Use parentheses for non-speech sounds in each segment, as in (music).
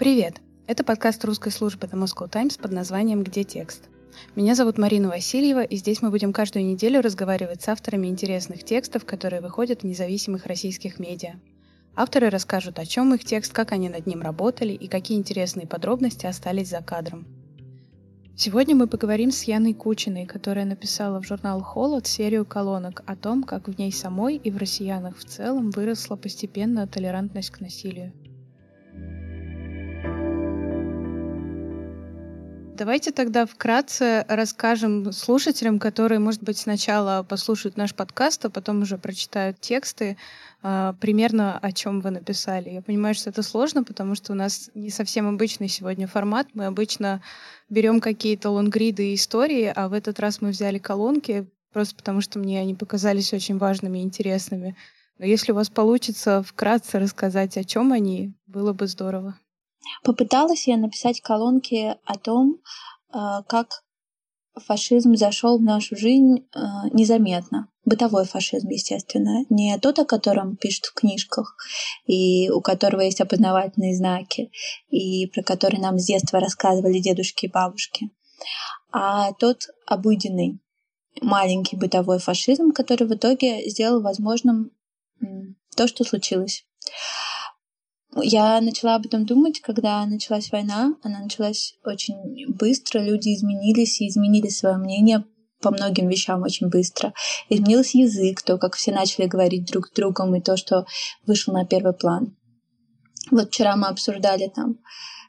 Привет! Это подкаст русской службы The Moscow Times под названием «Где текст?». Меня зовут Марина Васильева, и здесь мы будем каждую неделю разговаривать с авторами интересных текстов, которые выходят в независимых российских медиа. Авторы расскажут, о чем их текст, как они над ним работали и какие интересные подробности остались за кадром. Сегодня мы поговорим с Яной Кучиной, которая написала в журнал «Холод» серию колонок о том, как в ней самой и в россиянах в целом выросла постепенно толерантность к насилию. Давайте тогда вкратце расскажем слушателям, которые, может быть, сначала послушают наш подкаст, а потом уже прочитают тексты, а, примерно о чем вы написали. Я понимаю, что это сложно, потому что у нас не совсем обычный сегодня формат. Мы обычно берем какие-то лонгриды и истории, а в этот раз мы взяли колонки, просто потому что мне они показались очень важными и интересными. Но если у вас получится вкратце рассказать, о чем они, было бы здорово. Попыталась я написать колонки о том, а, как фашизм зашел в нашу жизнь а, незаметно. Бытовой фашизм, естественно. Не тот, о котором пишут в книжках, и у которого есть опознавательные знаки, и про который нам с детства рассказывали дедушки и бабушки, а тот обыденный, маленький бытовой фашизм, который в итоге сделал возможным то, что случилось. Я начала об этом думать, когда началась война. Она началась очень быстро, люди изменились и изменили свое мнение по многим вещам очень быстро. Изменился язык, то, как все начали говорить друг с другом, и то, что вышло на первый план. Вот вчера мы обсуждали там,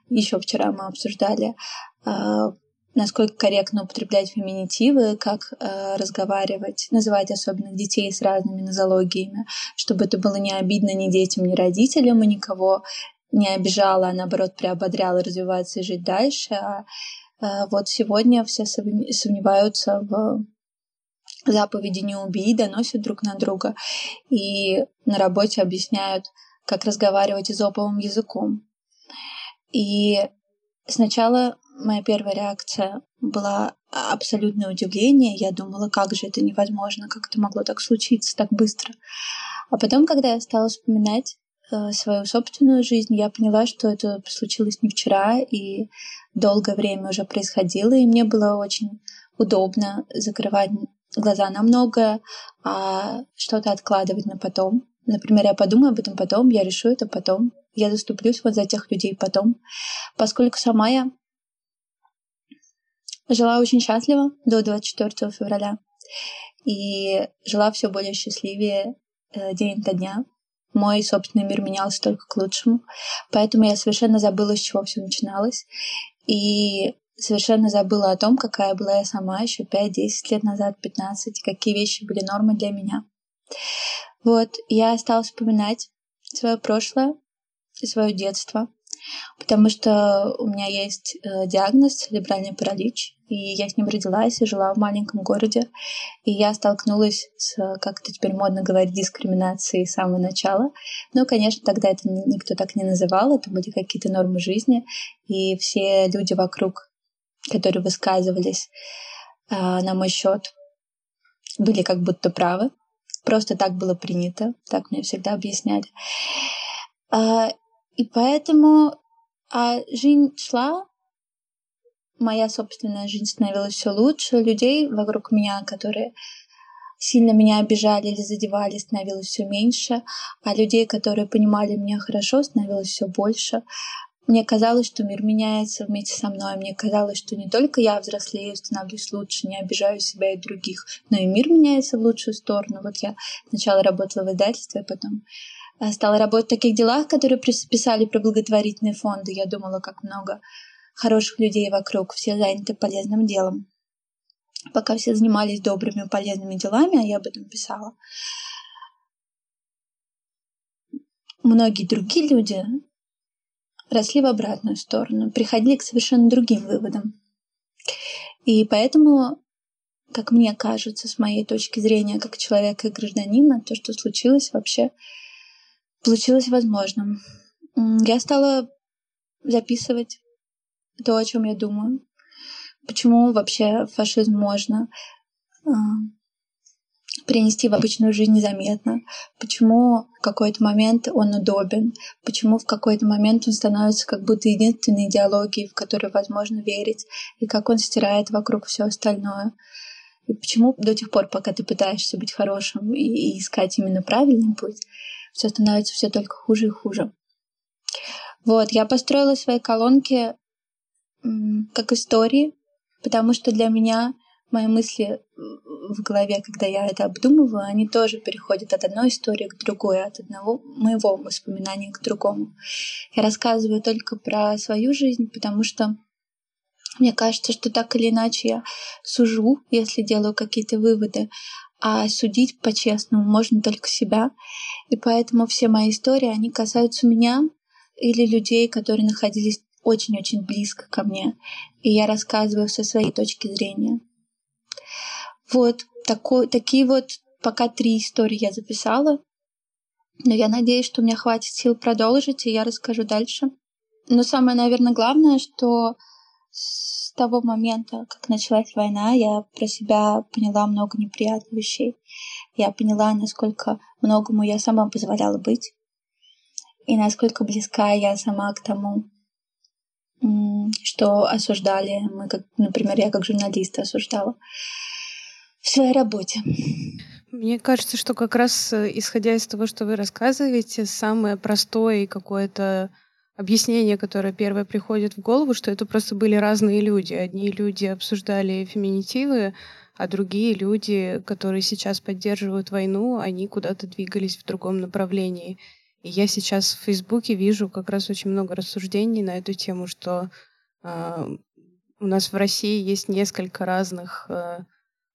еще вчера мы обсуждали а, насколько корректно употреблять феминитивы, как э, разговаривать, называть особенных детей с разными нозологиями, чтобы это было не обидно ни детям, ни родителям, и никого не обижало, а наоборот приободряло развиваться и жить дальше. А э, вот сегодня все сомневаются в заповеди «не убей», доносят друг на друга, и на работе объясняют, как разговаривать изоповым языком. И сначала моя первая реакция была абсолютное удивление. Я думала, как же это невозможно, как это могло так случиться так быстро. А потом, когда я стала вспоминать э, свою собственную жизнь, я поняла, что это случилось не вчера и долгое время уже происходило, и мне было очень удобно закрывать глаза на многое, а что-то откладывать на потом. Например, я подумаю об этом потом, я решу это потом, я заступлюсь вот за тех людей потом. Поскольку сама я Жила очень счастливо до 24 февраля и жила все более счастливее э, день ото дня. Мой собственный мир менялся только к лучшему, поэтому я совершенно забыла, с чего все начиналось, и совершенно забыла о том, какая была я сама еще 5-10 лет назад, 15, какие вещи были нормы для меня. Вот, я стала вспоминать свое прошлое, свое детство, потому что у меня есть э, диагноз церебральный паралич, и я с ним родилась и жила в маленьком городе, и я столкнулась с, как это теперь модно говорить, дискриминацией с самого начала. Но, конечно, тогда это никто так не называл, это были какие-то нормы жизни, и все люди вокруг, которые высказывались э, на мой счет, были как будто правы. Просто так было принято, так мне всегда объясняли. И поэтому а жизнь шла, моя собственная жизнь становилась все лучше, людей вокруг меня, которые сильно меня обижали или задевали, становилось все меньше, а людей, которые понимали меня хорошо, становилось все больше. Мне казалось, что мир меняется вместе со мной. Мне казалось, что не только я взрослею, становлюсь лучше, не обижаю себя и других, но и мир меняется в лучшую сторону. Вот я сначала работала в издательстве, а потом стала работать в таких делах, которые писали про благотворительные фонды. Я думала, как много хороших людей вокруг, все заняты полезным делом. Пока все занимались добрыми, полезными делами, а я об этом писала, многие другие люди росли в обратную сторону, приходили к совершенно другим выводам. И поэтому, как мне кажется, с моей точки зрения, как человека и гражданина, то, что случилось, вообще получилось возможным. Я стала записывать то, о чем я думаю. Почему вообще фашизм можно? А, принести в обычную жизнь незаметно, почему в какой-то момент он удобен, почему в какой-то момент он становится как будто единственной идеологией, в которую возможно верить, и как он стирает вокруг все остальное. И почему до тех пор, пока ты пытаешься быть хорошим и, и искать именно правильный путь, все становится все только хуже и хуже. Вот, я построила свои колонки как истории, потому что для меня мои мысли в голове, когда я это обдумываю, они тоже переходят от одной истории к другой, от одного моего воспоминания к другому. Я рассказываю только про свою жизнь, потому что мне кажется, что так или иначе я сужу, если делаю какие-то выводы, а судить по-честному можно только себя. И поэтому все мои истории, они касаются меня или людей, которые находились очень-очень близко ко мне. И я рассказываю со своей точки зрения. Вот такой, такие вот пока три истории я записала. Но я надеюсь, что у меня хватит сил продолжить, и я расскажу дальше. Но самое, наверное, главное, что с того момента, как началась война, я про себя поняла много неприятных вещей. Я поняла, насколько многому я сама позволяла быть, и насколько близка я сама к тому, что осуждали мы, как, например, я как журналист осуждала в своей работе. Мне кажется, что как раз э, исходя из того, что вы рассказываете, самое простое и какое-то объяснение, которое первое приходит в голову, что это просто были разные люди. Одни люди обсуждали феминитивы, а другие люди, которые сейчас поддерживают войну, они куда-то двигались в другом направлении. И я сейчас в Фейсбуке вижу как раз очень много рассуждений на эту тему, что э, у нас в России есть несколько разных э,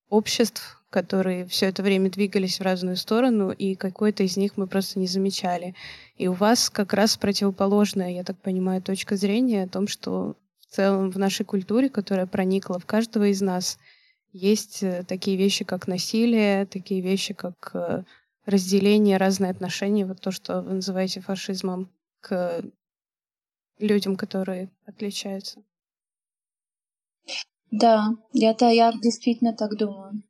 обществ, которые все это время двигались в разную сторону, и какой-то из них мы просто не замечали. И у вас как раз противоположная, я так понимаю, точка зрения о том, что в целом в нашей культуре, которая проникла в каждого из нас, есть э, такие вещи, как насилие, такие вещи, как э, разделение, разные отношения, вот то, что вы называете фашизмом, к людям, которые отличаются. Да, я-то я действительно так думаю.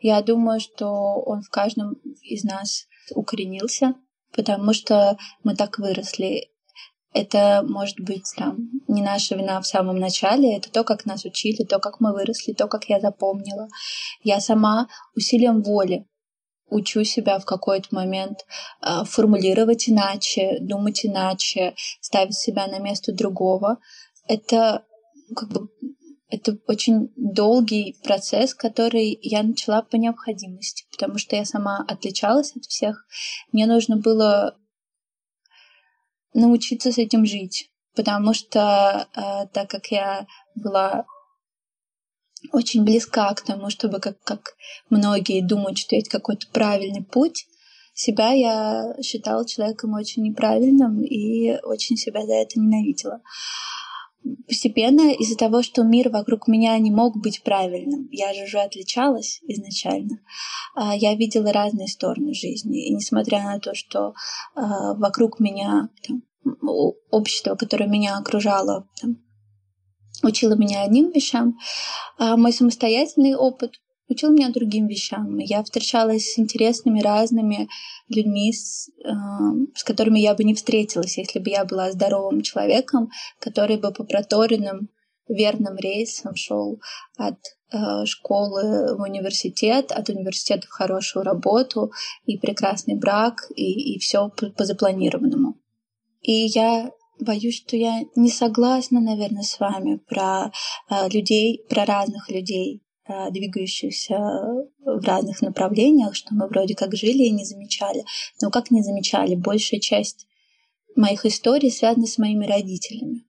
Я думаю, что он в каждом из нас укоренился, потому что мы так выросли. Это может быть там не наша вина в самом начале, это то, как нас учили, то, как мы выросли, то, как я запомнила. Я сама усилием воли учу себя в какой-то момент э, формулировать иначе, думать иначе, ставить себя на место другого. Это как бы это очень долгий процесс, который я начала по необходимости, потому что я сама отличалась от всех. Мне нужно было научиться с этим жить, потому что э, так как я была очень близка к тому, чтобы как, как многие думают, что есть какой-то правильный путь, себя я считала человеком очень неправильным и очень себя за это ненавидела постепенно из-за того, что мир вокруг меня не мог быть правильным, я же уже отличалась изначально, а, я видела разные стороны жизни. И несмотря на то, что а, вокруг меня там, общество, которое меня окружало, там, учило меня одним вещам, а мой самостоятельный опыт учил меня другим вещам. Я встречалась с интересными разными людьми, с, э, с которыми я бы не встретилась, если бы я была здоровым человеком, который бы по проторенным верным рейсам шел от э, школы в университет, от университета в хорошую работу и прекрасный брак, и, и все по, по запланированному. И я боюсь, что я не согласна, наверное, с вами про э, людей, про разных людей, Э, двигающихся в разных направлениях, что мы вроде как жили и не замечали. Но как не замечали? Большая часть моих историй связана с моими родителями.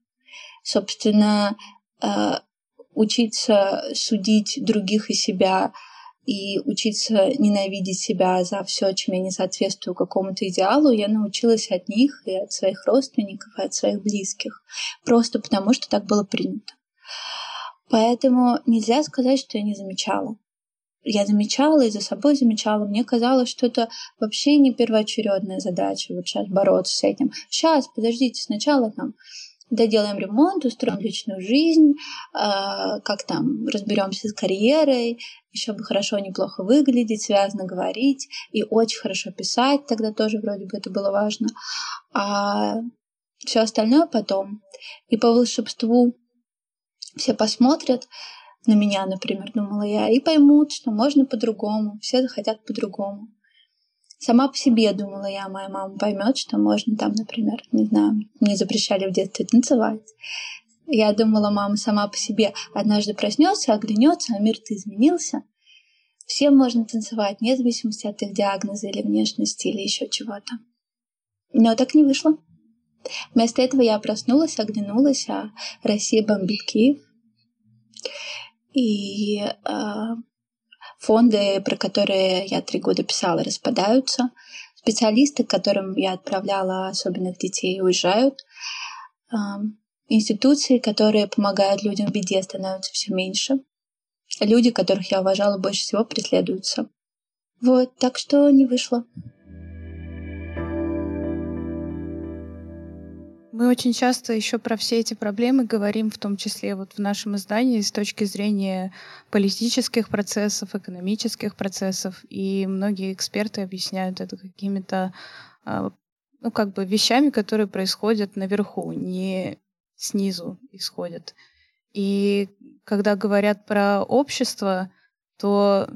Собственно, э, учиться судить других и себя и учиться ненавидеть себя за все, чем я не соответствую какому-то идеалу, я научилась от них и от своих родственников, и от своих близких. Просто потому, что так было принято. Поэтому нельзя сказать, что я не замечала. Я замечала и за собой замечала. Мне казалось, что это вообще не первоочередная задача вот сейчас бороться с этим. Сейчас, подождите, сначала там доделаем ремонт, устроим личную жизнь, э, как там разберемся с карьерой, еще бы хорошо, неплохо выглядеть, связано говорить и очень хорошо писать, тогда тоже вроде бы это было важно. А все остальное потом. И по волшебству все посмотрят на меня, например, думала я, и поймут, что можно по-другому, все захотят по-другому. Сама по себе думала я, моя мама поймет, что можно там, например, не знаю, мне запрещали в детстве танцевать. Я думала, мама сама по себе однажды проснется, оглянется, а мир-то изменился. Всем можно танцевать, вне зависимости от их диагноза или внешности или еще чего-то. Но так не вышло. Вместо этого я проснулась, оглянулась, а Россия бомбит Киев. И э, фонды, про которые я три года писала, распадаются. Специалисты, к которым я отправляла особенных детей, уезжают. Э, институции, которые помогают людям в беде, становятся все меньше. Люди, которых я уважала больше всего, преследуются. Вот, так что не вышло. Мы очень часто еще про все эти проблемы говорим, в том числе вот в нашем издании, с точки зрения политических процессов, экономических процессов, и многие эксперты объясняют это какими-то а, ну, как бы вещами, которые происходят наверху, не снизу исходят. И когда говорят про общество, то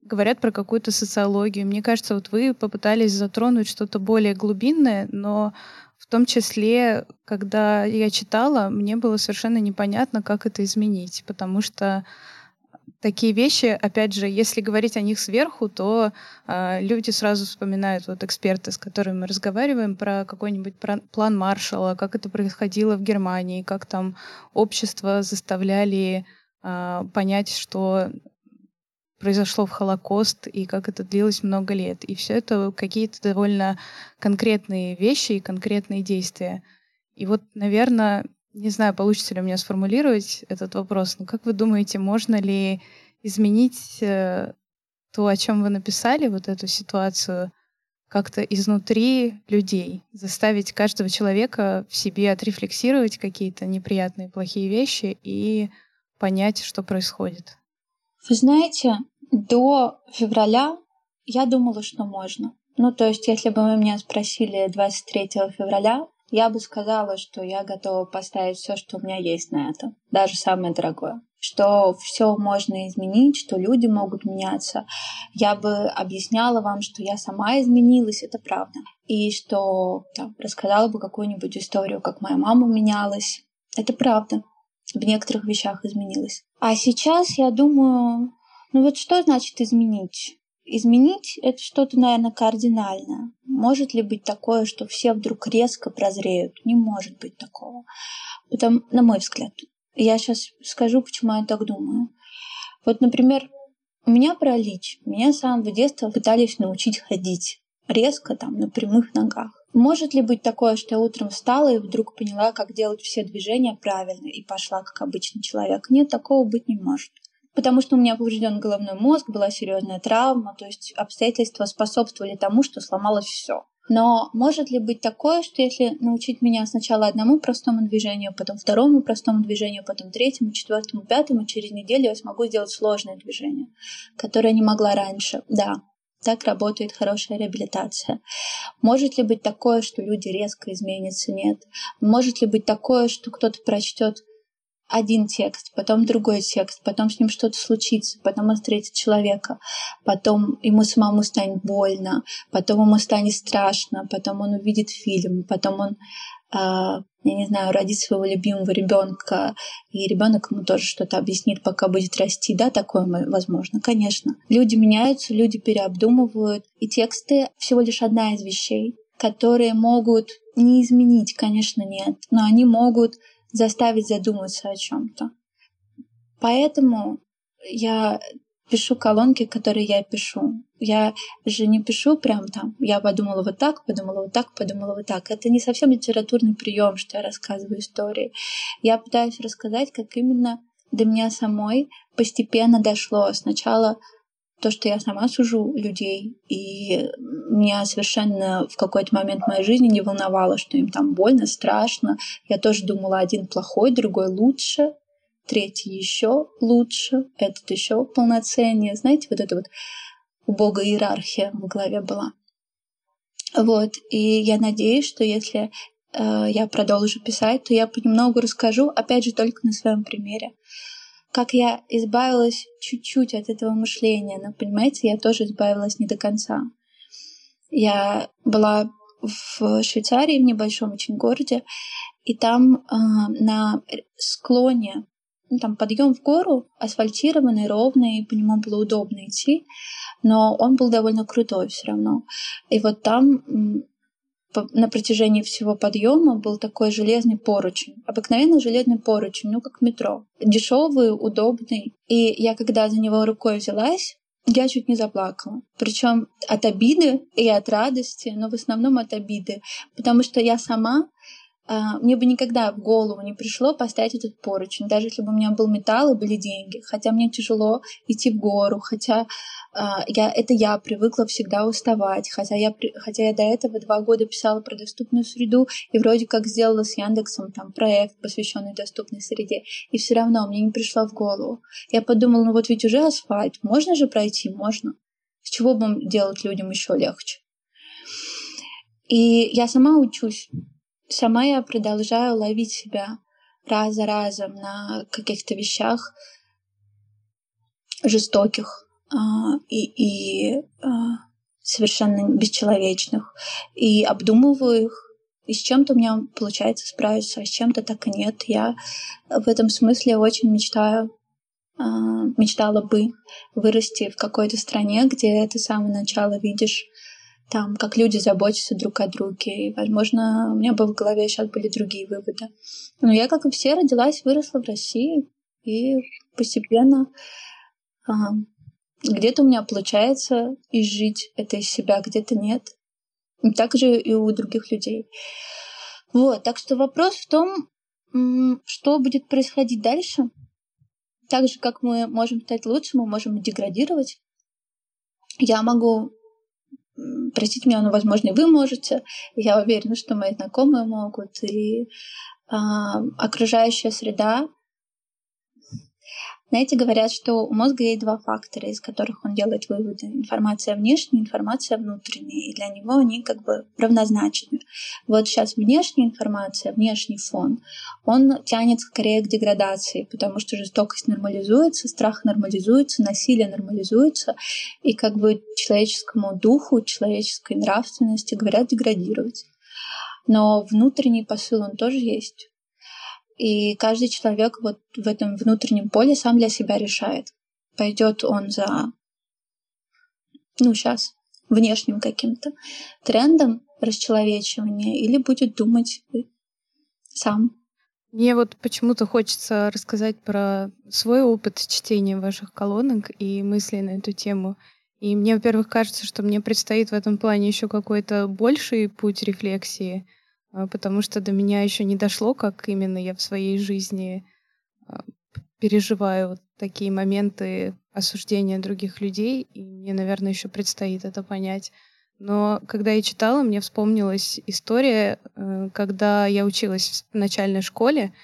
говорят про какую-то социологию. Мне кажется, вот вы попытались затронуть что-то более глубинное, но в том числе, когда я читала, мне было совершенно непонятно, как это изменить, потому что такие вещи, опять же, если говорить о них сверху, то э, люди сразу вспоминают, вот эксперты, с которыми мы разговариваем, про какой-нибудь план Маршалла, как это происходило в Германии, как там общество заставляли э, понять, что произошло в Холокост и как это длилось много лет. И все это какие-то довольно конкретные вещи и конкретные действия. И вот, наверное, не знаю, получится ли у меня сформулировать этот вопрос, но как вы думаете, можно ли изменить э, то, о чем вы написали, вот эту ситуацию, как-то изнутри людей, заставить каждого человека в себе отрефлексировать какие-то неприятные, плохие вещи и понять, что происходит? Вы знаете, до февраля я думала, что можно. Ну, то есть, если бы вы меня спросили 23 февраля, я бы сказала, что я готова поставить все, что у меня есть на это, даже самое дорогое. Что все можно изменить, что люди могут меняться. Я бы объясняла вам, что я сама изменилась, это правда. И что там, рассказала бы какую-нибудь историю, как моя мама менялась. Это правда в некоторых вещах изменилось. А сейчас я думаю, ну вот что значит изменить? Изменить — это что-то, наверное, кардинальное. Может ли быть такое, что все вдруг резко прозреют? Не может быть такого. Потому, на мой взгляд. Я сейчас скажу, почему я так думаю. Вот, например, у меня паралич. Меня с самого детства пытались научить ходить резко, там, на прямых ногах. Может ли быть такое, что я утром встала и вдруг поняла, как делать все движения правильно и пошла как обычный человек? Нет, такого быть не может. Потому что у меня поврежден головной мозг, была серьезная травма, то есть обстоятельства способствовали тому, что сломалось все. Но может ли быть такое, что если научить меня сначала одному простому движению, потом второму простому движению, потом третьему, четвертому, пятому, через неделю я смогу сделать сложное движение, которое не могла раньше? Да, так работает хорошая реабилитация. Может ли быть такое, что люди резко изменятся? Нет. Может ли быть такое, что кто-то прочтет один текст, потом другой текст, потом с ним что-то случится, потом он встретит человека, потом ему самому станет больно, потом ему станет страшно, потом он увидит фильм, потом он а, я не знаю, родить своего любимого ребенка, и ребенок ему тоже что-то объяснит, пока будет расти, да, такое возможно, конечно. Люди меняются, люди переобдумывают, и тексты всего лишь одна из вещей, которые могут не изменить, конечно, нет, но они могут заставить задуматься о чем-то. Поэтому я пишу колонки, которые я пишу. Я же не пишу прям там, я подумала вот так, подумала вот так, подумала вот так. Это не совсем литературный прием, что я рассказываю истории. Я пытаюсь рассказать, как именно до меня самой постепенно дошло. Сначала то, что я сама сужу людей, и меня совершенно в какой-то момент моей жизни не волновало, что им там больно, страшно. Я тоже думала, один плохой, другой лучше, третий еще лучше, этот еще полноценнее. Знаете, вот это вот у Бога иерархия в голове была. Вот, и я надеюсь, что если э, я продолжу писать, то я понемногу расскажу, опять же, только на своем примере как я избавилась чуть-чуть от этого мышления, но, понимаете, я тоже избавилась не до конца. Я была в Швейцарии, в небольшом очень городе, и там э, на склоне, ну, там подъем в гору, асфальтированный, ровный, по нему было удобно идти, но он был довольно крутой все равно. И вот там на протяжении всего подъема был такой железный поручень. Обыкновенный железный поручень, ну как метро. Дешевый, удобный. И я когда за него рукой взялась, я чуть не заплакала. Причем от обиды и от радости, но в основном от обиды. Потому что я сама мне бы никогда в голову не пришло поставить этот поручень, даже если бы у меня был металл и были деньги. Хотя мне тяжело идти в гору, хотя а, я, это я привыкла всегда уставать, хотя я, хотя я до этого два года писала про доступную среду и вроде как сделала с Яндексом там проект, посвященный доступной среде, и все равно мне не пришло в голову. Я подумала, ну вот ведь уже асфальт, можно же пройти, можно. С чего бы делать людям еще легче? И я сама учусь сама я продолжаю ловить себя раз за разом на каких-то вещах жестоких а, и, и а, совершенно бесчеловечных, и обдумываю их, и с чем-то у меня получается справиться, а с чем-то так и нет. Я в этом смысле очень мечтаю, а, мечтала бы вырасти в какой-то стране, где ты с самого начала видишь там, как люди заботятся друг о друге. И, возможно, у меня бы в голове сейчас были другие выводы. Но я, как и все, родилась, выросла в России, и постепенно а, где-то у меня получается изжить это из себя, где-то нет. И так же и у других людей. Вот, так что вопрос в том, что будет происходить дальше. Так же, как мы можем стать лучше, мы можем деградировать. Я могу простите меня, но, возможно, и вы можете. Я уверена, что мои знакомые могут. И э, окружающая среда знаете, говорят, что у мозга есть два фактора, из которых он делает выводы. Информация внешняя, информация внутренняя. И для него они как бы равнозначны. Вот сейчас внешняя информация, внешний фон, он тянет скорее к деградации, потому что жестокость нормализуется, страх нормализуется, насилие нормализуется, и как бы человеческому духу, человеческой нравственности говорят деградировать. Но внутренний посыл он тоже есть. И каждый человек вот в этом внутреннем поле сам для себя решает, пойдет он за, ну, сейчас, внешним каким-то трендом расчеловечивания или будет думать сам. Мне вот почему-то хочется рассказать про свой опыт чтения ваших колонок и мыслей на эту тему. И мне, во-первых, кажется, что мне предстоит в этом плане еще какой-то больший путь рефлексии, потому что до меня еще не дошло, как именно я в своей жизни а, переживаю такие моменты осуждения других людей, и мне, наверное, еще предстоит это понять. Но когда я читала, мне вспомнилась история, э, когда я училась в начальной школе,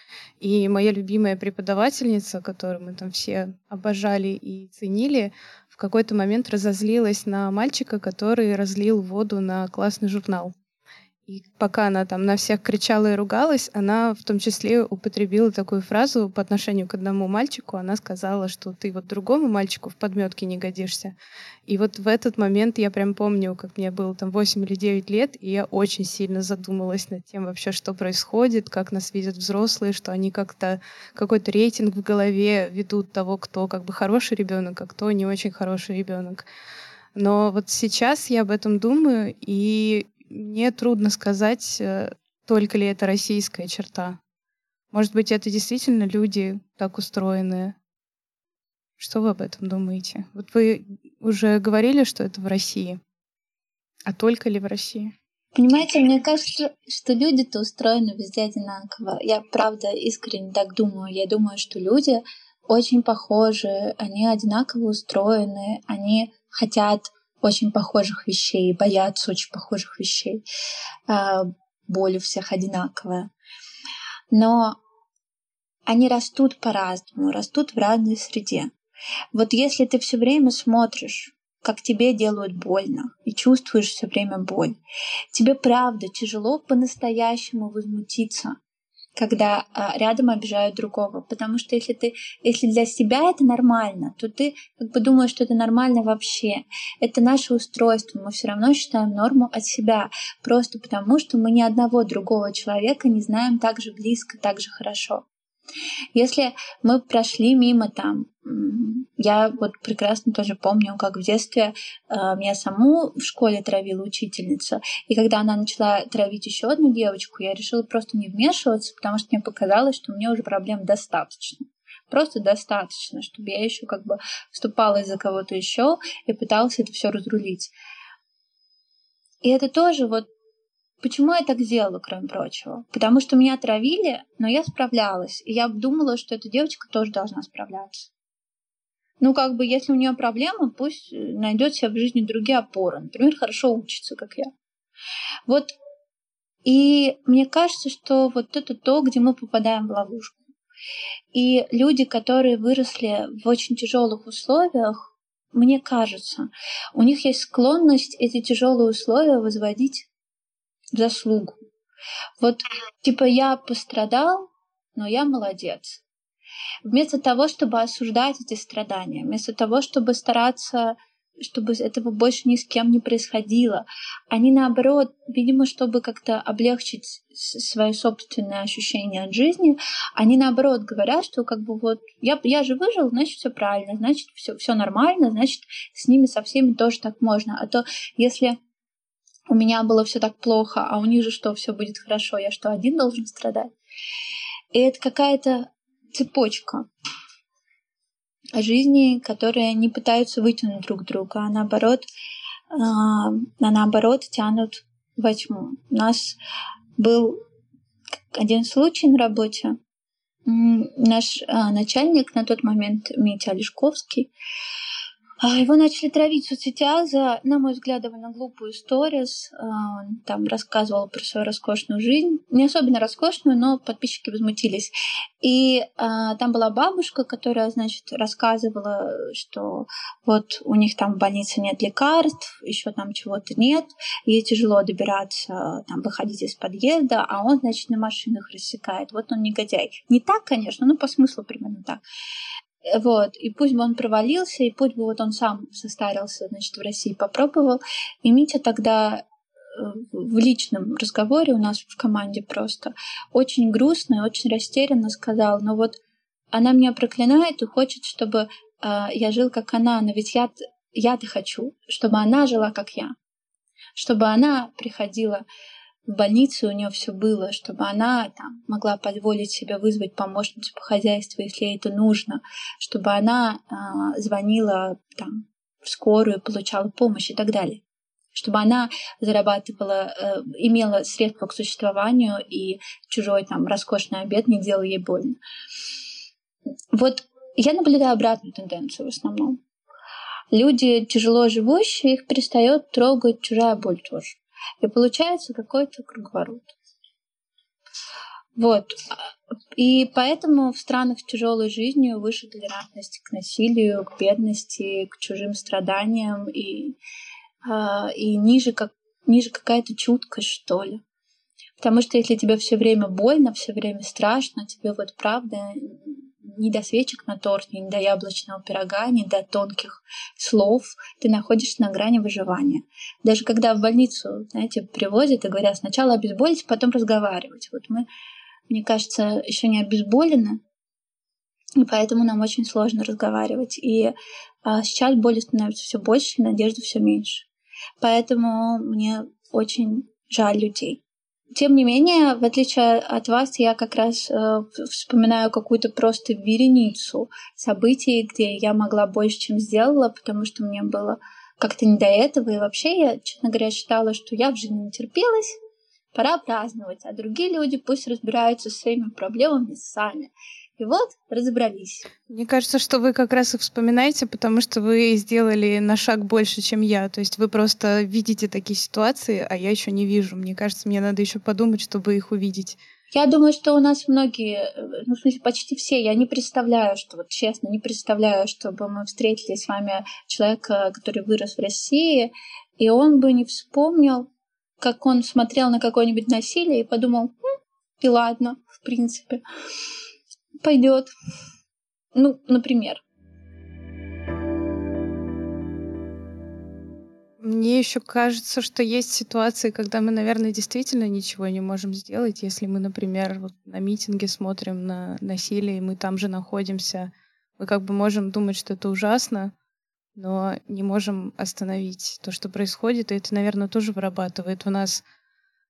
и моя любимая преподавательница, которую мы там все обожали и ценили, в какой-то момент разозлилась на мальчика, который разлил воду на классный журнал. И пока она там на всех кричала и ругалась, она в том числе употребила такую фразу по отношению к одному мальчику. Она сказала, что ты вот другому мальчику в подметке не годишься. И вот в этот момент я прям помню, как мне было там 8 или 9 лет, и я очень сильно задумалась над тем вообще, что происходит, как нас видят взрослые, что они как-то какой-то рейтинг в голове ведут того, кто как бы хороший ребенок, а кто не очень хороший ребенок. Но вот сейчас я об этом думаю, и мне трудно сказать, э, только ли это российская черта. Может быть, это действительно люди так устроенные. Что вы об этом думаете? Вот вы уже говорили, что это в России. А только ли в России? Понимаете, мне кажется, что люди-то устроены везде одинаково. Я, правда, искренне так думаю. Я думаю, что люди очень похожи, они одинаково устроены, они хотят очень похожих вещей, боятся очень похожих вещей. А, боль у всех одинаковая. Но они растут по-разному, растут в разной среде. Вот если ты все время смотришь, как тебе делают больно, и чувствуешь все время боль, тебе правда тяжело по-настоящему возмутиться когда а, рядом обижают другого. Потому что если ты, если для себя это нормально, то ты как бы думаешь, что это нормально вообще. Это наше устройство. Мы все равно считаем норму от себя. Просто потому, что мы ни одного другого человека не знаем так же близко, так же хорошо. Если мы прошли мимо там, я вот прекрасно тоже помню, как в детстве э, меня саму в школе травила учительница, и когда она начала травить еще одну девочку, я решила просто не вмешиваться, потому что мне показалось, что мне уже проблем достаточно просто достаточно, чтобы я еще как бы вступала за кого-то еще и пыталась это все разрулить. И это тоже вот Почему я так сделала, кроме прочего? Потому что меня отравили, но я справлялась. И я думала, что эта девочка тоже должна справляться. Ну, как бы, если у нее проблемы, пусть э, найдет себе в жизни другие опоры. Например, хорошо учится, как я. Вот. И мне кажется, что вот это то, где мы попадаем в ловушку. И люди, которые выросли в очень тяжелых условиях, мне кажется, у них есть склонность эти тяжелые условия возводить заслугу. Вот, типа, я пострадал, но я молодец. Вместо того, чтобы осуждать эти страдания, вместо того, чтобы стараться чтобы этого больше ни с кем не происходило. Они наоборот, видимо, чтобы как-то облегчить свое собственное ощущение от жизни, они наоборот говорят, что как бы вот я, я же выжил, значит все правильно, значит все, все нормально, значит с ними со всеми тоже так можно. А то если у меня было все так плохо, а у них же что, все будет хорошо, я что, один должен страдать? И это какая-то цепочка жизни, которые не пытаются вытянуть друг друга, а наоборот, а, а наоборот тянут во тьму. У нас был один случай на работе. Наш а, начальник на тот момент, Митя Олешковский, его начали травить в соцсетях за, на мой взгляд, довольно глупую сторис. А, он там рассказывал про свою роскошную жизнь. Не особенно роскошную, но подписчики возмутились. И а, там была бабушка, которая, значит, рассказывала, что вот у них там в больнице нет лекарств, еще там чего-то нет, ей тяжело добираться, там, выходить из подъезда, а он, значит, на машинах рассекает. Вот он негодяй. Не так, конечно, но по смыслу примерно так. Вот, и пусть бы он провалился, и пусть бы вот он сам состарился, значит, в России попробовал. И Митя тогда э, в личном разговоре у нас в команде просто очень грустно и очень растерянно сказал, ну вот она меня проклинает и хочет, чтобы э, я жил как она, но ведь я, я-то хочу, чтобы она жила как я, чтобы она приходила в больнице у нее все было, чтобы она там могла позволить себе вызвать помощницу по хозяйству, если ей это нужно, чтобы она э, звонила там в скорую, получала помощь и так далее чтобы она зарабатывала, э, имела средства к существованию, и чужой там роскошный обед не делал ей больно. Вот я наблюдаю обратную тенденцию в основном. Люди, тяжело живущие, их перестает трогать чужая боль тоже. И получается какой-то круговорот. Вот. И поэтому в странах с тяжелой жизнью выше толерантность к насилию, к бедности, к чужим страданиям и, э, и ниже, как, ниже какая-то чуткость, что ли. Потому что если тебе все время больно, все время страшно, тебе вот правда ни до свечек на торте, ни до яблочного пирога, ни до тонких слов. Ты находишься на грани выживания. Даже когда в больницу, знаете, привозят и говорят сначала обезболить, потом разговаривать. Вот мы, мне кажется, еще не обезболены, и поэтому нам очень сложно разговаривать. И а, сейчас боли становится все больше, надежды все меньше. Поэтому мне очень жаль людей. Тем не менее, в отличие от вас, я как раз э, вспоминаю какую-то просто вереницу событий, где я могла больше, чем сделала, потому что мне было как-то не до этого. И вообще я, честно говоря, считала, что я в жизни натерпелась, пора праздновать, а другие люди пусть разбираются со своими проблемами сами. И вот разобрались. Мне кажется, что вы как раз и вспоминаете, потому что вы сделали на шаг больше, чем я. То есть вы просто видите такие ситуации, а я еще не вижу. Мне кажется, мне надо еще подумать, чтобы их увидеть. Я думаю, что у нас многие, ну, в смысле, почти все, я не представляю, что, вот честно, не представляю, чтобы мы встретили с вами человека, который вырос в России, и он бы не вспомнил, как он смотрел на какое-нибудь насилие и подумал, хм, и ладно, в принципе пойдет. Ну, например. Мне еще кажется, что есть ситуации, когда мы, наверное, действительно ничего не можем сделать. Если мы, например, вот на митинге смотрим на насилие, и мы там же находимся, мы как бы можем думать, что это ужасно, но не можем остановить то, что происходит, и это, наверное, тоже вырабатывает в нас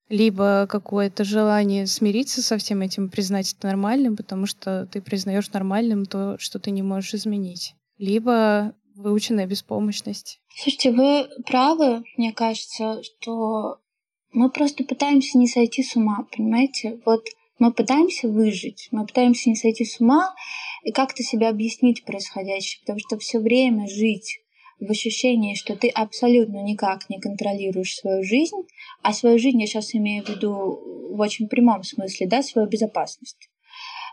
либо какое-то желание смириться со всем этим, признать это нормальным, потому что ты признаешь нормальным то, что ты не можешь изменить, либо выученная беспомощность. Слушайте, вы правы, мне кажется, что мы просто пытаемся не сойти с ума, понимаете? Вот мы пытаемся выжить, мы пытаемся не сойти с ума и как-то себя объяснить происходящее, потому что все время жить в ощущении, что ты абсолютно никак не контролируешь свою жизнь, а свою жизнь я сейчас имею в виду в очень прямом смысле, да, свою безопасность.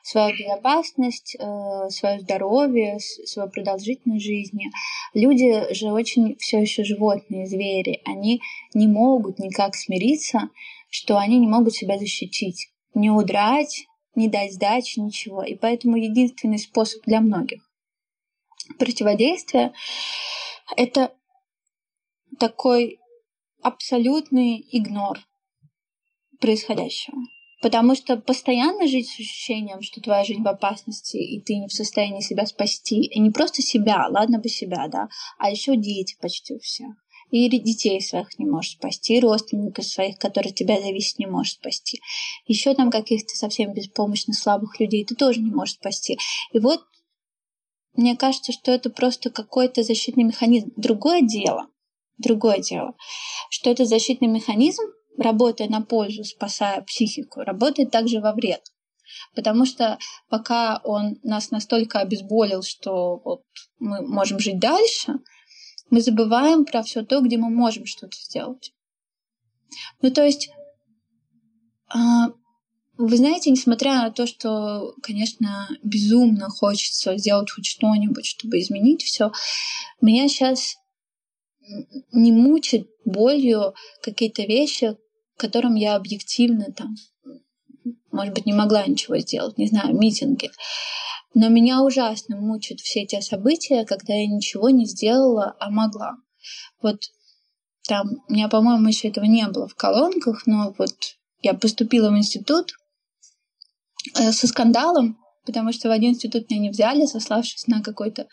Свою безопасность, э, свое здоровье, свою продолжительность жизни. Люди же очень все еще животные, звери. Они не могут никак смириться, что они не могут себя защитить. Не удрать, не дать сдачи, ничего. И поэтому единственный способ для многих противодействия это такой абсолютный игнор происходящего. Потому что постоянно жить с ощущением, что твоя жизнь в опасности, и ты не в состоянии себя спасти, и не просто себя, ладно бы себя, да, а еще дети почти у всех. И детей своих не можешь спасти, и родственников своих, которые тебя зависят, не можешь спасти. Еще там каких-то совсем беспомощных, слабых людей ты тоже не можешь спасти. И вот мне кажется, что это просто какой-то защитный механизм. Другое дело, другое дело, что этот защитный механизм, работая на пользу, спасая психику, работает также во вред. Потому что пока он нас настолько обезболил, что вот мы можем жить дальше, мы забываем про все то, где мы можем что-то сделать. Ну, то есть а, вы знаете, несмотря на то, что, конечно, безумно хочется сделать хоть что-нибудь, чтобы изменить все, меня сейчас не мучит болью какие-то вещи, которым я объективно там, может быть, не могла ничего сделать, не знаю, митинги. Но меня ужасно мучают все эти события, когда я ничего не сделала, а могла. Вот там, у меня, по-моему, еще этого не было в колонках, но вот я поступила в институт, со скандалом, потому что в один институт меня не взяли, сославшись на какой-то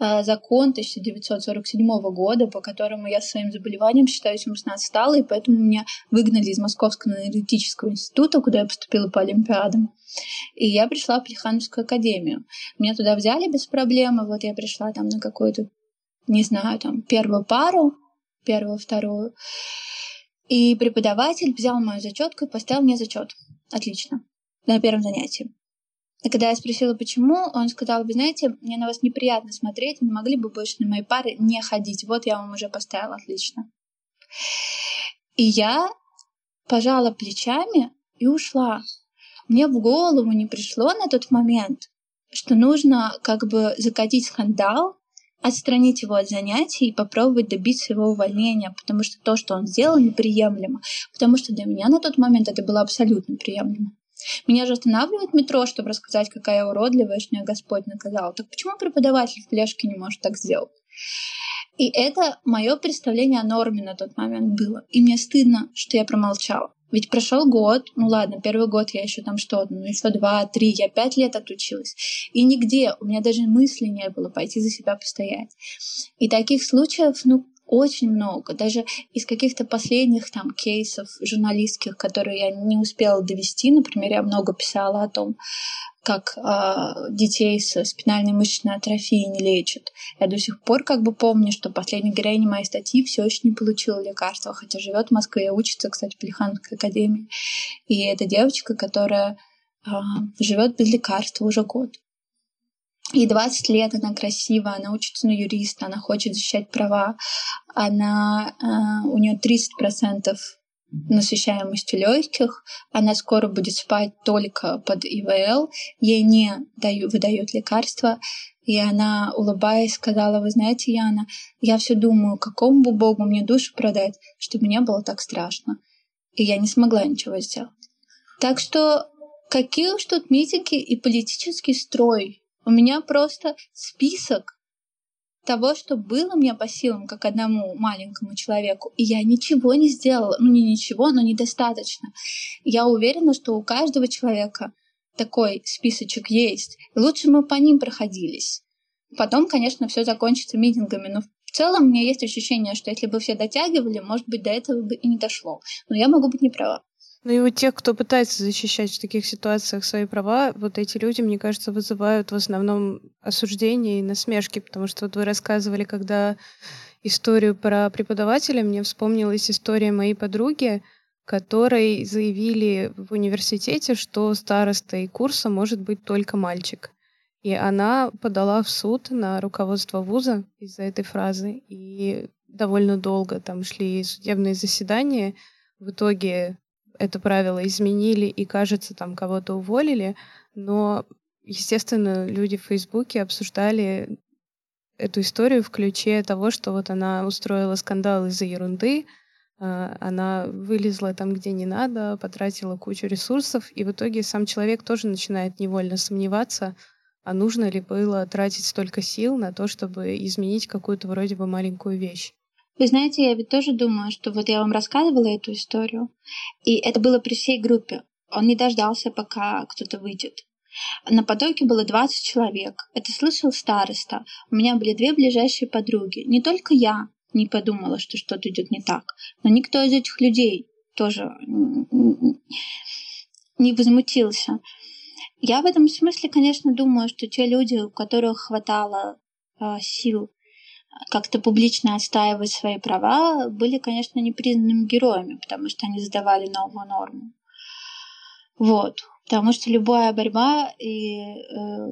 э, закон 1947 года, по которому я своим заболеванием считаюсь умственно отсталой, и поэтому меня выгнали из Московского аналитического института, куда я поступила по Олимпиадам. И я пришла в Плехановскую академию. Меня туда взяли без проблем, и вот я пришла там на какую-то, не знаю, там, первую пару, первую, вторую. И преподаватель взял мою зачетку и поставил мне зачет. Отлично на первом занятии. И когда я спросила, почему, он сказал, вы знаете, мне на вас неприятно смотреть, не могли бы больше на мои пары не ходить. Вот я вам уже поставила, отлично. И я пожала плечами и ушла. Мне в голову не пришло на тот момент, что нужно как бы закатить скандал, отстранить его от занятий и попробовать добиться его увольнения, потому что то, что он сделал, неприемлемо. Потому что для меня на тот момент это было абсолютно приемлемо. Меня же останавливает метро, чтобы рассказать, какая уродливая, что меня Господь наказал. Так почему преподаватель в пляжке не может так сделать? И это мое представление о норме на тот момент было. И мне стыдно, что я промолчала. Ведь прошел год, ну ладно, первый год я еще там что-то, ну еще два, три, я пять лет отучилась. И нигде у меня даже мысли не было пойти за себя постоять. И таких случаев, ну, очень много. Даже из каких-то последних там кейсов журналистских, которые я не успела довести, например, я много писала о том, как э, детей со спинальной мышечной атрофией не лечат. Я до сих пор как бы помню, что последняя героиня моей статьи все еще не получила лекарства, хотя живет в Москве, учится, кстати, в Плехановской академии. И это девочка, которая а, живет без лекарства уже год. И 20 лет она красива, она учится на юриста, она хочет защищать права, она, э, у нее 30% насыщаемости легких, она скоро будет спать только под ИВЛ, ей не дают, выдают лекарства, и она, улыбаясь, сказала, вы знаете, Яна, я все думаю, какому бы богу мне душу продать, чтобы мне было так страшно. И я не смогла ничего сделать. Так что какие уж тут митинги и политический строй. У меня просто список того, что было мне по силам, как одному маленькому человеку, и я ничего не сделала. Ну, не ничего, но недостаточно. Я уверена, что у каждого человека такой списочек есть. Лучше мы по ним проходились. Потом, конечно, все закончится митингами, но в целом у меня есть ощущение, что если бы все дотягивали, может быть, до этого бы и не дошло. Но я могу быть неправа. Ну и у тех, кто пытается защищать в таких ситуациях свои права, вот эти люди, мне кажется, вызывают в основном осуждение и насмешки, потому что вот вы рассказывали, когда историю про преподавателя, мне вспомнилась история моей подруги, которой заявили в университете, что старостой курса может быть только мальчик. И она подала в суд на руководство вуза из-за этой фразы. И довольно долго там шли судебные заседания. В итоге это правило изменили и, кажется, там кого-то уволили, но, естественно, люди в Фейсбуке обсуждали эту историю в ключе того, что вот она устроила скандал из-за ерунды, а, она вылезла там, где не надо, потратила кучу ресурсов, и в итоге сам человек тоже начинает невольно сомневаться, а нужно ли было тратить столько сил на то, чтобы изменить какую-то вроде бы маленькую вещь. Вы знаете, я ведь тоже думаю, что вот я вам рассказывала эту историю, и это было при всей группе. Он не дождался, пока кто-то выйдет. На потоке было 20 человек. Это слышал староста. У меня были две ближайшие подруги. Не только я не подумала, что что-то идет не так, но никто из этих людей тоже не возмутился. Я в этом смысле, конечно, думаю, что те люди, у которых хватало э, сил как-то публично отстаивать свои права, были, конечно, непризнанными героями, потому что они задавали новую норму. Вот. Потому что любая борьба и э,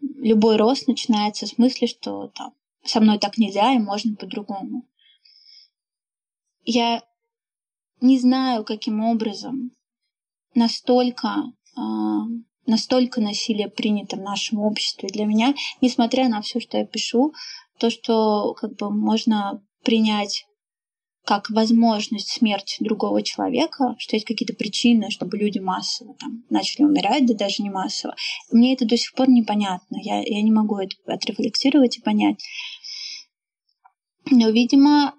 любой рост начинается с мысли, что там, со мной так нельзя и можно по-другому. Я не знаю, каким образом настолько, э, настолько насилие принято в нашем обществе. Для меня, несмотря на все, что я пишу, то, что как бы можно принять как возможность смерти другого человека, что есть какие-то причины, чтобы люди массово там, начали умирать, да даже не массово. Мне это до сих пор непонятно. Я, я не могу это отрефлексировать и понять. Но, видимо,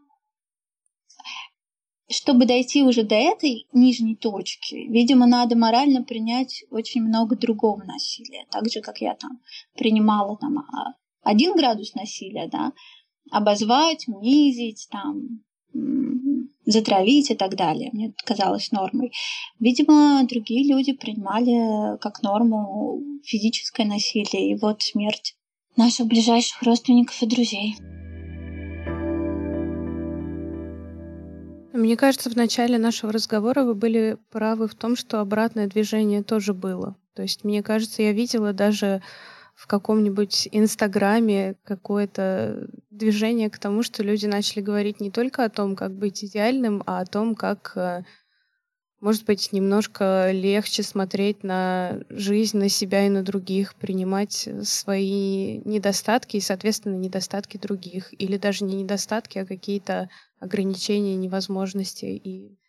чтобы дойти уже до этой нижней точки, видимо, надо морально принять очень много другого насилия. Так же, как я там принимала там, а, один градус насилия, да, обозвать, унизить, там, затравить и так далее. Мне это казалось нормой. Видимо, другие люди принимали как норму физическое насилие и вот смерть наших ближайших родственников и друзей. Мне кажется, в начале нашего разговора вы были правы в том, что обратное движение тоже было. То есть, мне кажется, я видела даже в каком-нибудь Инстаграме какое-то движение к тому, что люди начали говорить не только о том, как быть идеальным, а о том, как, э, может быть, немножко легче смотреть на жизнь, на себя и на других, принимать свои недостатки и, соответственно, недостатки других. Или даже не недостатки, а какие-то ограничения, невозможности и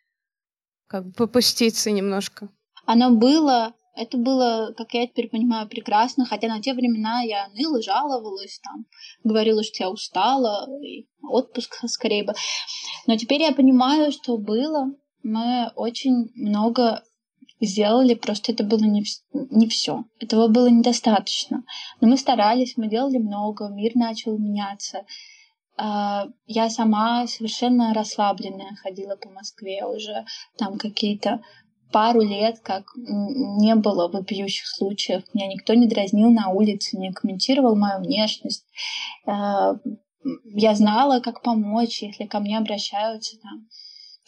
как бы попуститься немножко. Оно было это было, как я теперь понимаю, прекрасно, хотя на те времена я ныла, жаловалась, там, говорила, что я устала, и отпуск (laughs) скорее бы. Но теперь я понимаю, что было. Мы очень много сделали, просто это было не, не все. Этого было недостаточно. Но мы старались, мы делали много, мир начал меняться. А, я сама совершенно расслабленная ходила по Москве уже, там какие-то пару лет, как не было вопиющих случаев. Меня никто не дразнил на улице, не комментировал мою внешность. Э, я знала, как помочь, если ко мне обращаются там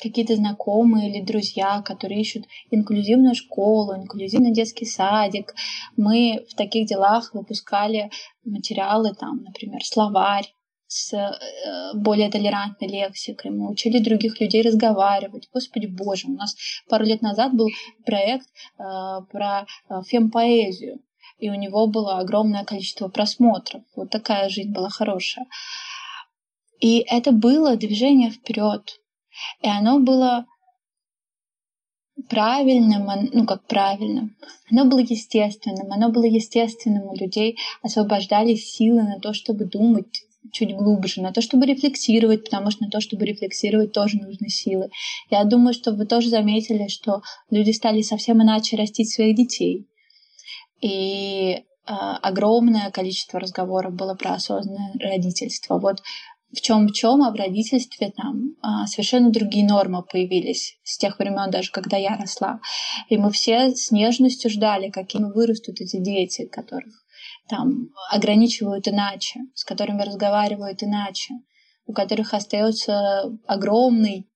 какие-то знакомые или друзья, которые ищут инклюзивную школу, инклюзивный детский садик. Мы в таких делах выпускали материалы, там, например, словарь с э, более толерантной лексикой, мы учили других людей разговаривать. Господи боже, у нас пару лет назад был проект э, про э, фемпоэзию, и у него было огромное количество просмотров. Вот такая жизнь была хорошая. И это было движение вперед. И оно было правильным, ну как правильным, оно было естественным, оно было естественным у людей, освобождались силы на то, чтобы думать чуть глубже, на то, чтобы рефлексировать, потому что на то, чтобы рефлексировать, тоже нужны силы. Я думаю, что вы тоже заметили, что люди стали совсем иначе растить своих детей. И э, огромное количество разговоров было про осознанное родительство. Вот в чем в чем, а в родительстве там а, совершенно другие нормы появились с тех времен, даже когда я росла. И мы все с нежностью ждали, какими вырастут эти дети, которых там ограничивают иначе, с которыми разговаривают иначе, у которых остается огромный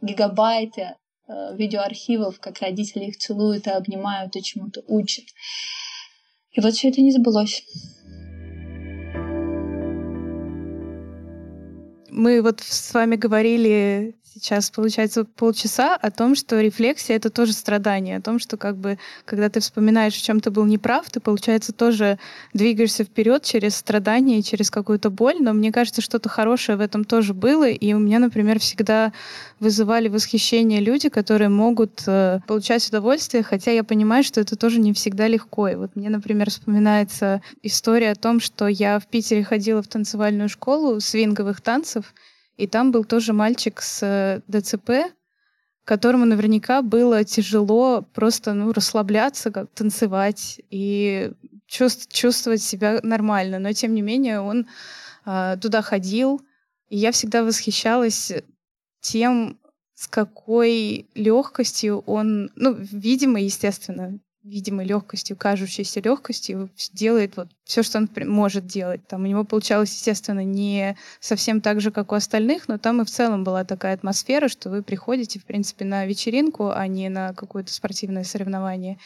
гигабайты э, видеоархивов, как родители их целуют и обнимают и чему-то учат. И вот все это не сбылось. Мы вот с вами говорили сейчас, получается, полчаса о том, что рефлексия — это тоже страдание, о том, что как бы, когда ты вспоминаешь, в чем ты был неправ, ты, получается, тоже двигаешься вперед через страдания, через какую-то боль, но мне кажется, что-то хорошее в этом тоже было, и у меня, например, всегда вызывали восхищение люди, которые могут э, получать удовольствие, хотя я понимаю, что это тоже не всегда легко. И вот мне, например, вспоминается история о том, что я в Питере ходила в танцевальную школу свинговых танцев, и там был тоже мальчик с э, ДЦП, которому наверняка было тяжело просто ну, расслабляться, как танцевать и чувств, чувствовать себя нормально. Но тем не менее он э, туда ходил, и я всегда восхищалась тем, с какой легкостью он, ну, видимо, естественно, видимой легкостью, кажущейся легкостью, делает вот все, что он может делать. Там у него получалось, естественно, не совсем так же, как у остальных, но там и в целом была такая атмосфера, что вы приходите, в принципе, на вечеринку, а не на какое-то спортивное соревнование.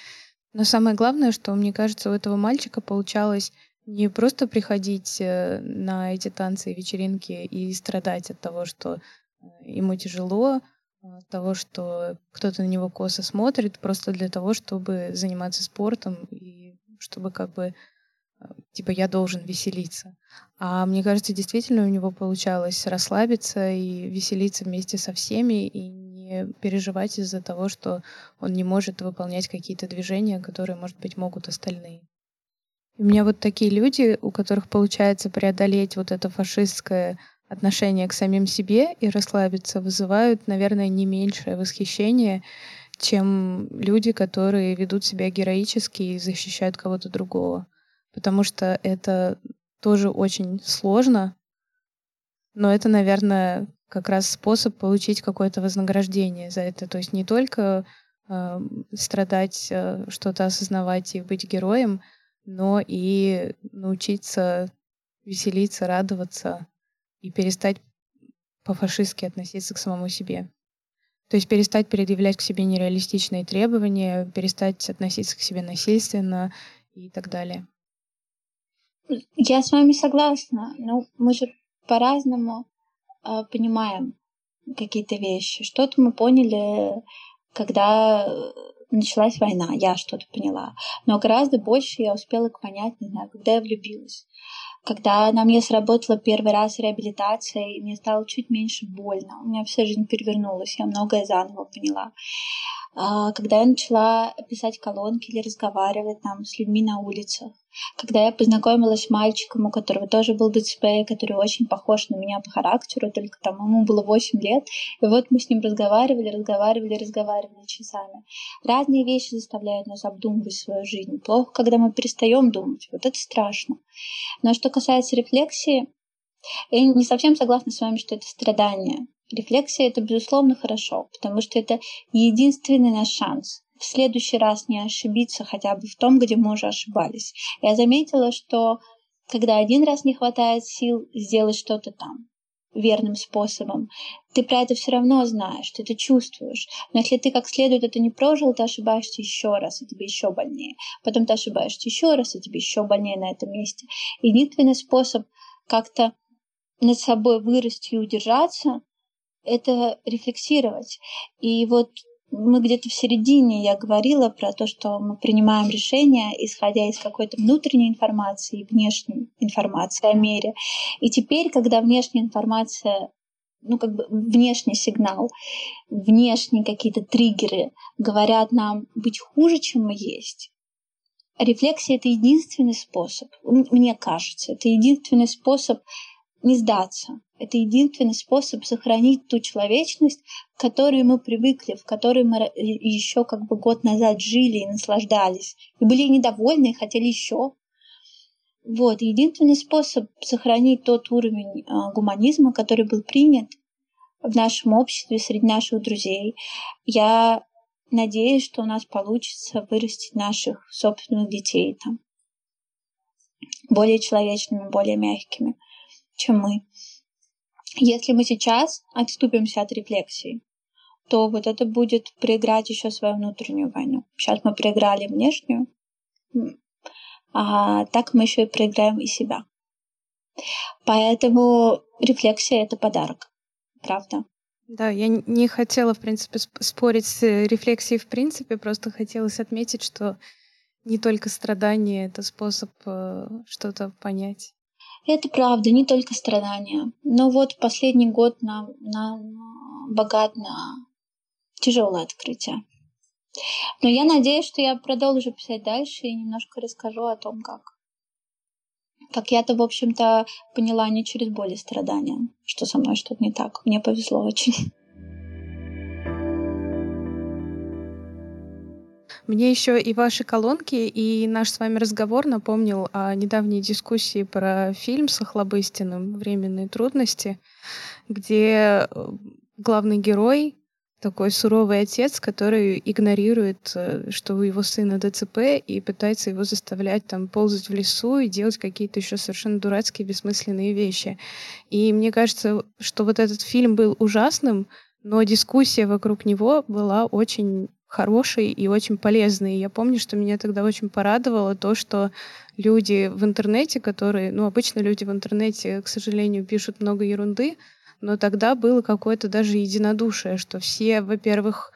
Но самое главное, что, мне кажется, у этого мальчика получалось не просто приходить э, на эти танцы и вечеринки и страдать от того, что э, ему тяжело, того, что кто-то на него косо смотрит, просто для того, чтобы заниматься спортом и чтобы как бы э, типа я должен веселиться. А мне кажется, действительно у него получалось расслабиться и веселиться вместе со всеми и не переживать из-за того, что он не может выполнять какие-то движения, которые, может быть, могут остальные. У меня вот такие люди, у которых получается преодолеть вот это фашистское отношение к самим себе и расслабиться вызывают, наверное, не меньшее восхищение, чем люди, которые ведут себя героически и защищают кого-то другого. Потому что это тоже очень сложно, но это, наверное, как раз способ получить какое-то вознаграждение за это. То есть не только э, страдать, э, что-то осознавать и быть героем, но и научиться веселиться, радоваться и перестать по-фашистски относиться к самому себе. То есть перестать предъявлять к себе нереалистичные требования, перестать относиться к себе насильственно и так далее. Я с вами согласна. Ну, мы же по-разному э, понимаем какие-то вещи. Что-то мы поняли, когда началась война, я что-то поняла. Но гораздо больше я успела понять, не знаю, когда я влюбилась. Когда на мне сработала первый раз реабилитация, и мне стало чуть меньше больно. У меня вся жизнь перевернулась, я многое заново поняла. А, когда я начала писать колонки или разговаривать там с людьми на улицах, когда я познакомилась с мальчиком, у которого тоже был ДЦП, который очень похож на меня по характеру, только там ему было 8 лет, и вот мы с ним разговаривали, разговаривали, разговаривали часами. Разные вещи заставляют нас обдумывать свою жизнь. Плохо, когда мы перестаем думать, вот это страшно. Но что касается рефлексии, я не совсем согласна с вами, что это страдание. Рефлексия — это, безусловно, хорошо, потому что это единственный наш шанс в следующий раз не ошибиться хотя бы в том, где мы уже ошибались. Я заметила, что когда один раз не хватает сил сделать что-то там, верным способом, ты про это все равно знаешь, ты это чувствуешь. Но если ты как следует это не прожил, ты ошибаешься еще раз, и тебе еще больнее. Потом ты ошибаешься еще раз, и тебе еще больнее на этом месте. Единственный способ как-то над собой вырасти и удержаться, это рефлексировать. И вот мы где-то в середине я говорила про то, что мы принимаем решения, исходя из какой-то внутренней информации и внешней информации о мире. И теперь, когда внешняя информация ну, как бы внешний сигнал, внешние какие-то триггеры говорят нам быть хуже, чем мы есть. Рефлексия — это единственный способ, мне кажется, это единственный способ не сдаться. Это единственный способ сохранить ту человечность, к которой мы привыкли, в которой мы еще как бы год назад жили и наслаждались. И были недовольны, и хотели еще. Вот, единственный способ сохранить тот уровень э, гуманизма, который был принят в нашем обществе, среди наших друзей. Я надеюсь, что у нас получится вырастить наших собственных детей там более человечными, более мягкими чем мы. Если мы сейчас отступимся от рефлексии, то вот это будет проиграть еще свою внутреннюю войну. Сейчас мы проиграли внешнюю, а так мы еще и проиграем и себя. Поэтому рефлексия это подарок, правда. Да, я не хотела, в принципе, спорить с рефлексией в принципе, просто хотелось отметить, что не только страдание — это способ э, что-то понять. Это правда, не только страдания. Но вот последний год нам, нам богат на тяжелое открытие. Но я надеюсь, что я продолжу писать дальше и немножко расскажу о том, как. Как я-то, в общем-то, поняла не через боль и страдания, что со мной что-то не так. Мне повезло очень. Мне еще и ваши колонки, и наш с вами разговор напомнил о недавней дискуссии про фильм с Охлобыстиным «Временные трудности», где э, главный герой такой суровый отец, который игнорирует, э, что у его сына ДЦП, и пытается его заставлять там ползать в лесу и делать какие-то еще совершенно дурацкие, бессмысленные вещи. И мне кажется, что вот этот фильм был ужасным, но дискуссия вокруг него была очень хороший и очень полезный. я помню, что меня тогда очень порадовало то, что люди в интернете, которые, ну, обычно люди в интернете, к сожалению, пишут много ерунды, но тогда было какое-то даже единодушие, что все, во-первых,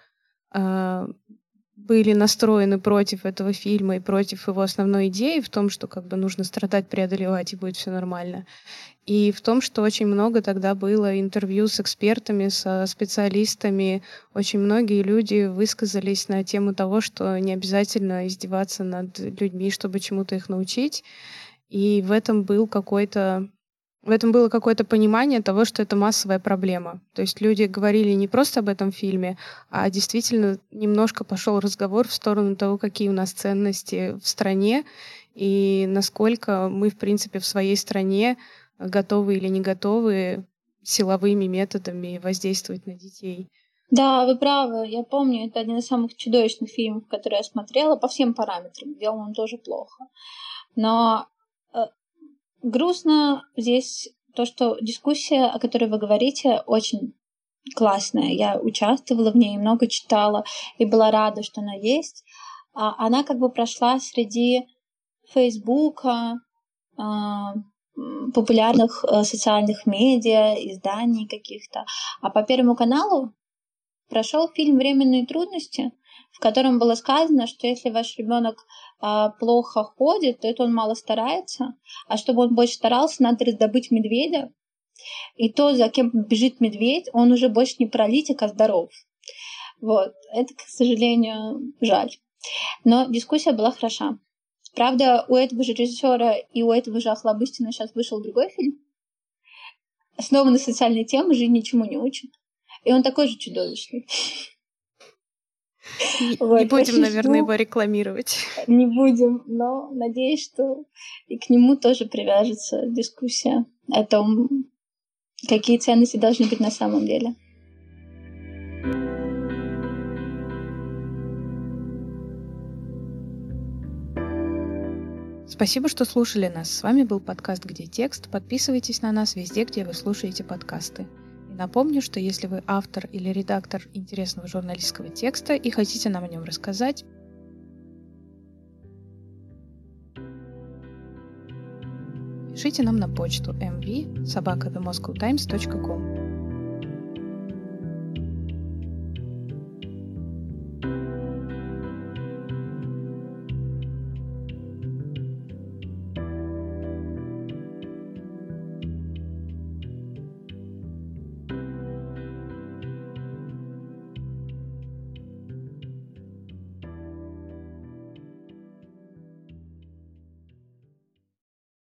а, были настроены против этого фильма и против его основной идеи в том, что как бы нужно страдать, преодолевать, и будет все нормально. И в том, что очень много тогда было интервью с экспертами, со специалистами. Очень многие люди высказались на тему того, что не обязательно издеваться над людьми, чтобы чему-то их научить. И в этом был какой-то в этом было какое-то понимание того, что это массовая проблема. То есть люди говорили не просто об этом фильме, а действительно немножко пошел разговор в сторону того, какие у нас ценности в стране и насколько мы, в принципе, в своей стране готовы или не готовы силовыми методами воздействовать на детей. Да, вы правы. Я помню, это один из самых чудовищных фильмов, которые я смотрела по всем параметрам. Делал он тоже плохо. Но грустно здесь то, что дискуссия, о которой вы говорите, очень классная. Я участвовала в ней, много читала и была рада, что она есть. А она как бы прошла среди Фейсбука, а, популярных э, социальных медиа, изданий каких-то. А по Первому каналу прошел фильм «Временные трудности», в котором было сказано, что если ваш ребенок а, плохо ходит, то это он мало старается, а чтобы он больше старался, надо раздобыть медведя, и то, за кем бежит медведь, он уже больше не паралитик, а здоров. Вот. Это, к сожалению, жаль. Но дискуссия была хороша. Правда, у этого же режиссера и у этого же Охлобыстина сейчас вышел другой фильм, основанный на социальной теме «Жизнь ничему не учит». И он такой же чудовищный. Не, вот, не будем, наверное, его рекламировать. Не будем, но надеюсь, что и к нему тоже привяжется дискуссия о том, какие ценности должны быть на самом деле. Спасибо, что слушали нас. С вами был подкаст «Где текст?». Подписывайтесь на нас везде, где вы слушаете подкасты. Напомню, что если вы автор или редактор интересного журналистского текста и хотите нам о нем рассказать, пишите нам на почту mv собака